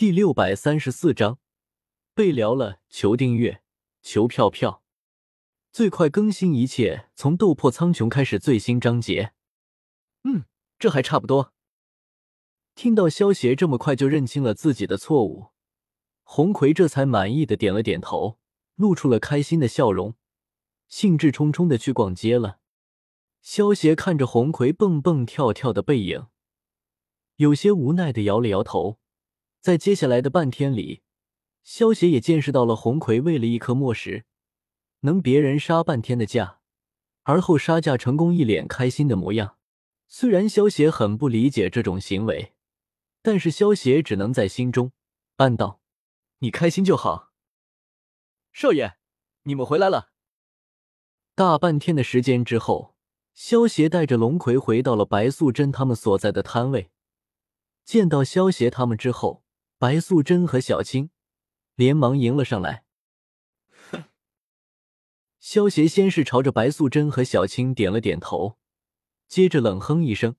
第六百三十四章被聊了，求订阅，求票票，最快更新，一切从斗破苍穹开始。最新章节。嗯，这还差不多。听到萧协这么快就认清了自己的错误，红葵这才满意的点了点头，露出了开心的笑容，兴致冲冲的去逛街了。萧协看着红葵蹦蹦跳跳的背影，有些无奈的摇了摇头。在接下来的半天里，萧协也见识到了红葵为了一颗墨石，能别人杀半天的价，而后杀价成功，一脸开心的模样。虽然萧协很不理解这种行为，但是萧协只能在心中暗道：“你开心就好。”少爷，你们回来了。大半天的时间之后。萧协带着龙葵回到了白素贞他们所在的摊位，见到萧协他们之后，白素贞和小青连忙迎了上来。哼！萧协先是朝着白素贞和小青点了点头，接着冷哼一声，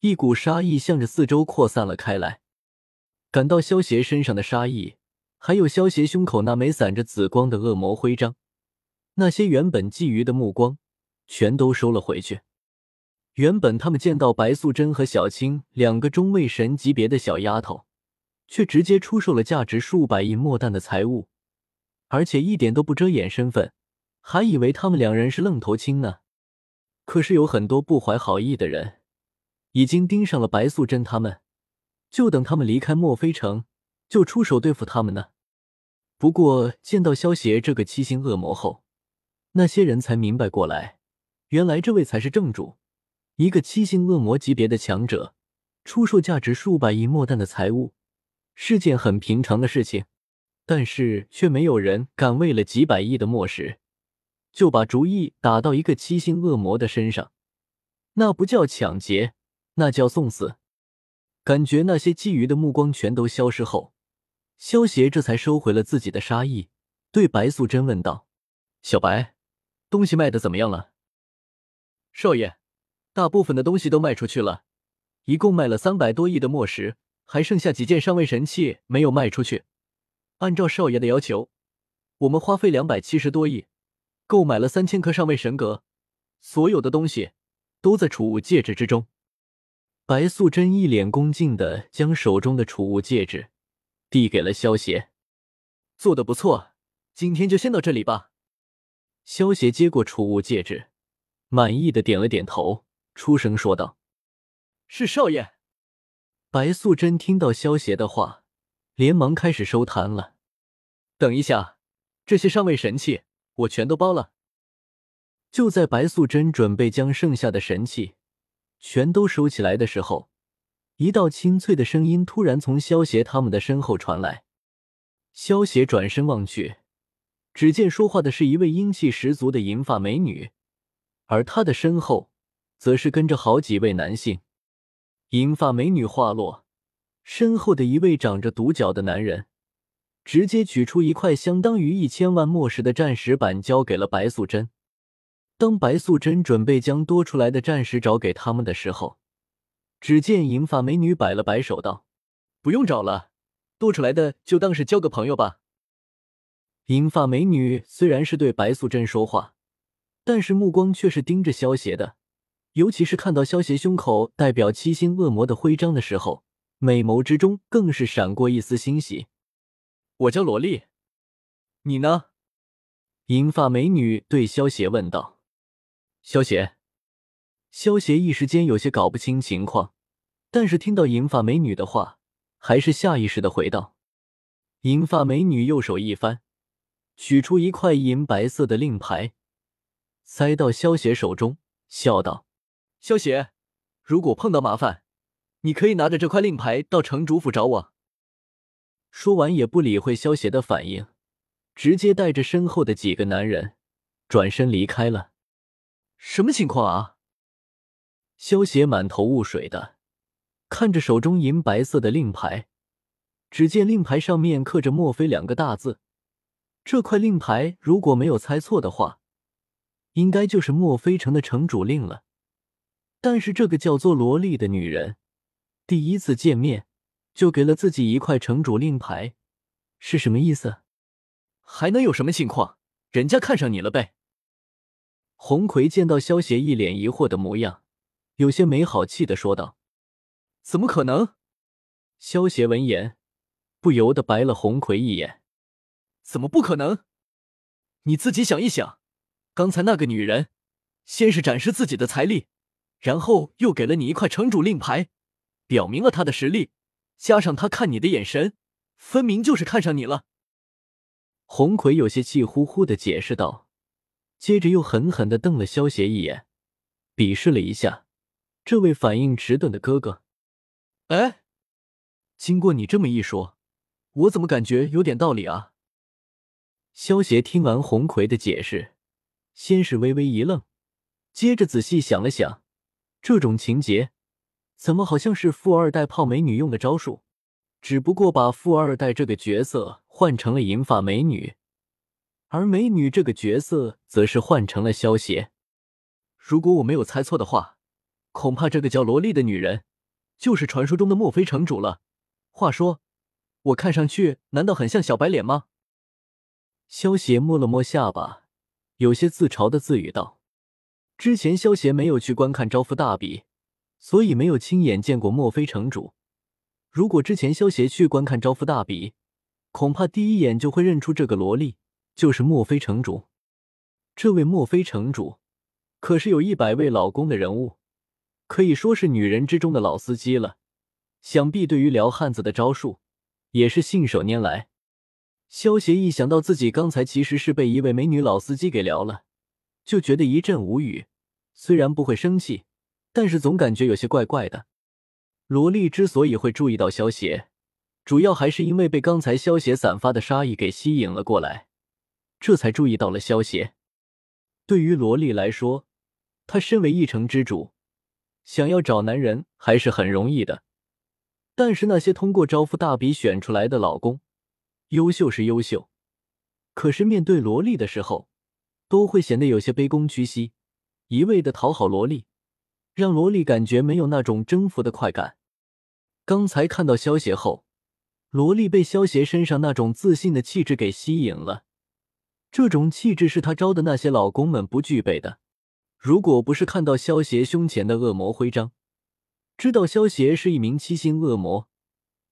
一股杀意向着四周扩散了开来。感到萧协身上的杀意，还有萧协胸口那枚散着紫光的恶魔徽章，那些原本觊觎的目光。全都收了回去。原本他们见到白素贞和小青两个中位神级别的小丫头，却直接出售了价值数百亿墨弹的财物，而且一点都不遮掩身份，还以为他们两人是愣头青呢。可是有很多不怀好意的人，已经盯上了白素贞他们，就等他们离开墨菲城，就出手对付他们呢。不过见到萧协这个七星恶魔后，那些人才明白过来。原来这位才是正主，一个七星恶魔级别的强者，出售价值数百亿墨弹的财物，是件很平常的事情。但是却没有人敢为了几百亿的墨石，就把主意打到一个七星恶魔的身上。那不叫抢劫，那叫送死。感觉那些觊觎的目光全都消失后，萧协这才收回了自己的杀意，对白素贞问道：“小白，东西卖的怎么样了？”少爷，大部分的东西都卖出去了，一共卖了三百多亿的墨石，还剩下几件上位神器没有卖出去。按照少爷的要求，我们花费两百七十多亿，购买了三千颗上位神格，所有的东西都在储物戒指之中。白素贞一脸恭敬的将手中的储物戒指递给了萧协，做的不错，今天就先到这里吧。萧协接过储物戒指。满意的点了点头，出声说道：“是少爷。”白素贞听到萧协的话，连忙开始收摊了。等一下，这些上位神器我全都包了。就在白素贞准备将剩下的神器全都收起来的时候，一道清脆的声音突然从萧协他们的身后传来。萧协转身望去，只见说话的是一位英气十足的银发美女。而她的身后，则是跟着好几位男性。银发美女话落，身后的一位长着独角的男人，直接取出一块相当于一千万墨石的战石板，交给了白素贞。当白素贞准备将多出来的战石找给他们的时候，只见银发美女摆了摆手，道：“不用找了，多出来的就当是交个朋友吧。”银发美女虽然是对白素贞说话。但是目光却是盯着萧邪的，尤其是看到萧协胸口代表七星恶魔的徽章的时候，美眸之中更是闪过一丝欣喜。我叫萝莉，你呢？银发美女对萧协问道。萧协，萧协一时间有些搞不清情况，但是听到银发美女的话，还是下意识的回道。银发美女右手一翻，取出一块银白色的令牌。塞到萧协手中，笑道：“萧协，如果碰到麻烦，你可以拿着这块令牌到城主府找我。”说完，也不理会萧协的反应，直接带着身后的几个男人转身离开了。什么情况啊？萧协满头雾水的看着手中银白色的令牌，只见令牌上面刻着“墨菲”两个大字。这块令牌，如果没有猜错的话。应该就是墨菲城的城主令了，但是这个叫做萝莉的女人，第一次见面就给了自己一块城主令牌，是什么意思？还能有什么情况？人家看上你了呗。红葵见到萧邪一脸疑惑的模样，有些没好气的说道：“怎么可能？”萧邪闻言，不由得白了红葵一眼：“怎么不可能？你自己想一想，刚才那个女人，先是展示自己的财力，然后又给了你一块城主令牌，表明了他的实力，加上他看你的眼神，分明就是看上你了。”红葵有些气呼呼的解释道。接着又狠狠的瞪了萧邪一眼，鄙视了一下这位反应迟钝的哥哥。哎，经过你这么一说，我怎么感觉有点道理啊？萧邪听完红葵的解释，先是微微一愣，接着仔细想了想，这种情节怎么好像是富二代泡美女用的招数？只不过把富二代这个角色换成了银发美女。而美女这个角色则是换成了萧邪。如果我没有猜错的话，恐怕这个叫萝莉的女人就是传说中的墨菲城主了。话说，我看上去难道很像小白脸吗？萧邪摸了摸下巴，有些自嘲的自语道：“之前萧邪没有去观看招夫大比，所以没有亲眼见过墨菲城主。如果之前萧邪去观看招夫大比，恐怕第一眼就会认出这个萝莉。”就是墨菲城主，这位墨菲城主可是有一百位老公的人物，可以说是女人之中的老司机了。想必对于撩汉子的招数也是信手拈来。萧协一想到自己刚才其实是被一位美女老司机给撩了，就觉得一阵无语。虽然不会生气，但是总感觉有些怪怪的。萝莉之所以会注意到萧协，主要还是因为被刚才萧协散发的杀意给吸引了过来。这才注意到了萧邪。对于萝莉来说，她身为一城之主，想要找男人还是很容易的。但是那些通过招夫大比选出来的老公，优秀是优秀，可是面对萝莉的时候，都会显得有些卑躬屈膝，一味的讨好萝莉，让萝莉感觉没有那种征服的快感。刚才看到萧邪后，萝莉被萧邪身上那种自信的气质给吸引了。这种气质是他招的那些老公们不具备的。如果不是看到萧邪胸前的恶魔徽章，知道萧邪是一名七星恶魔，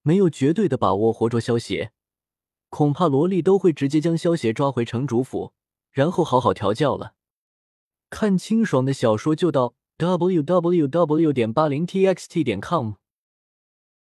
没有绝对的把握活捉萧邪，恐怕萝莉都会直接将萧邪抓回城主府，然后好好调教了。看清爽的小说就到 w w w. 点八零 t x t 点 com。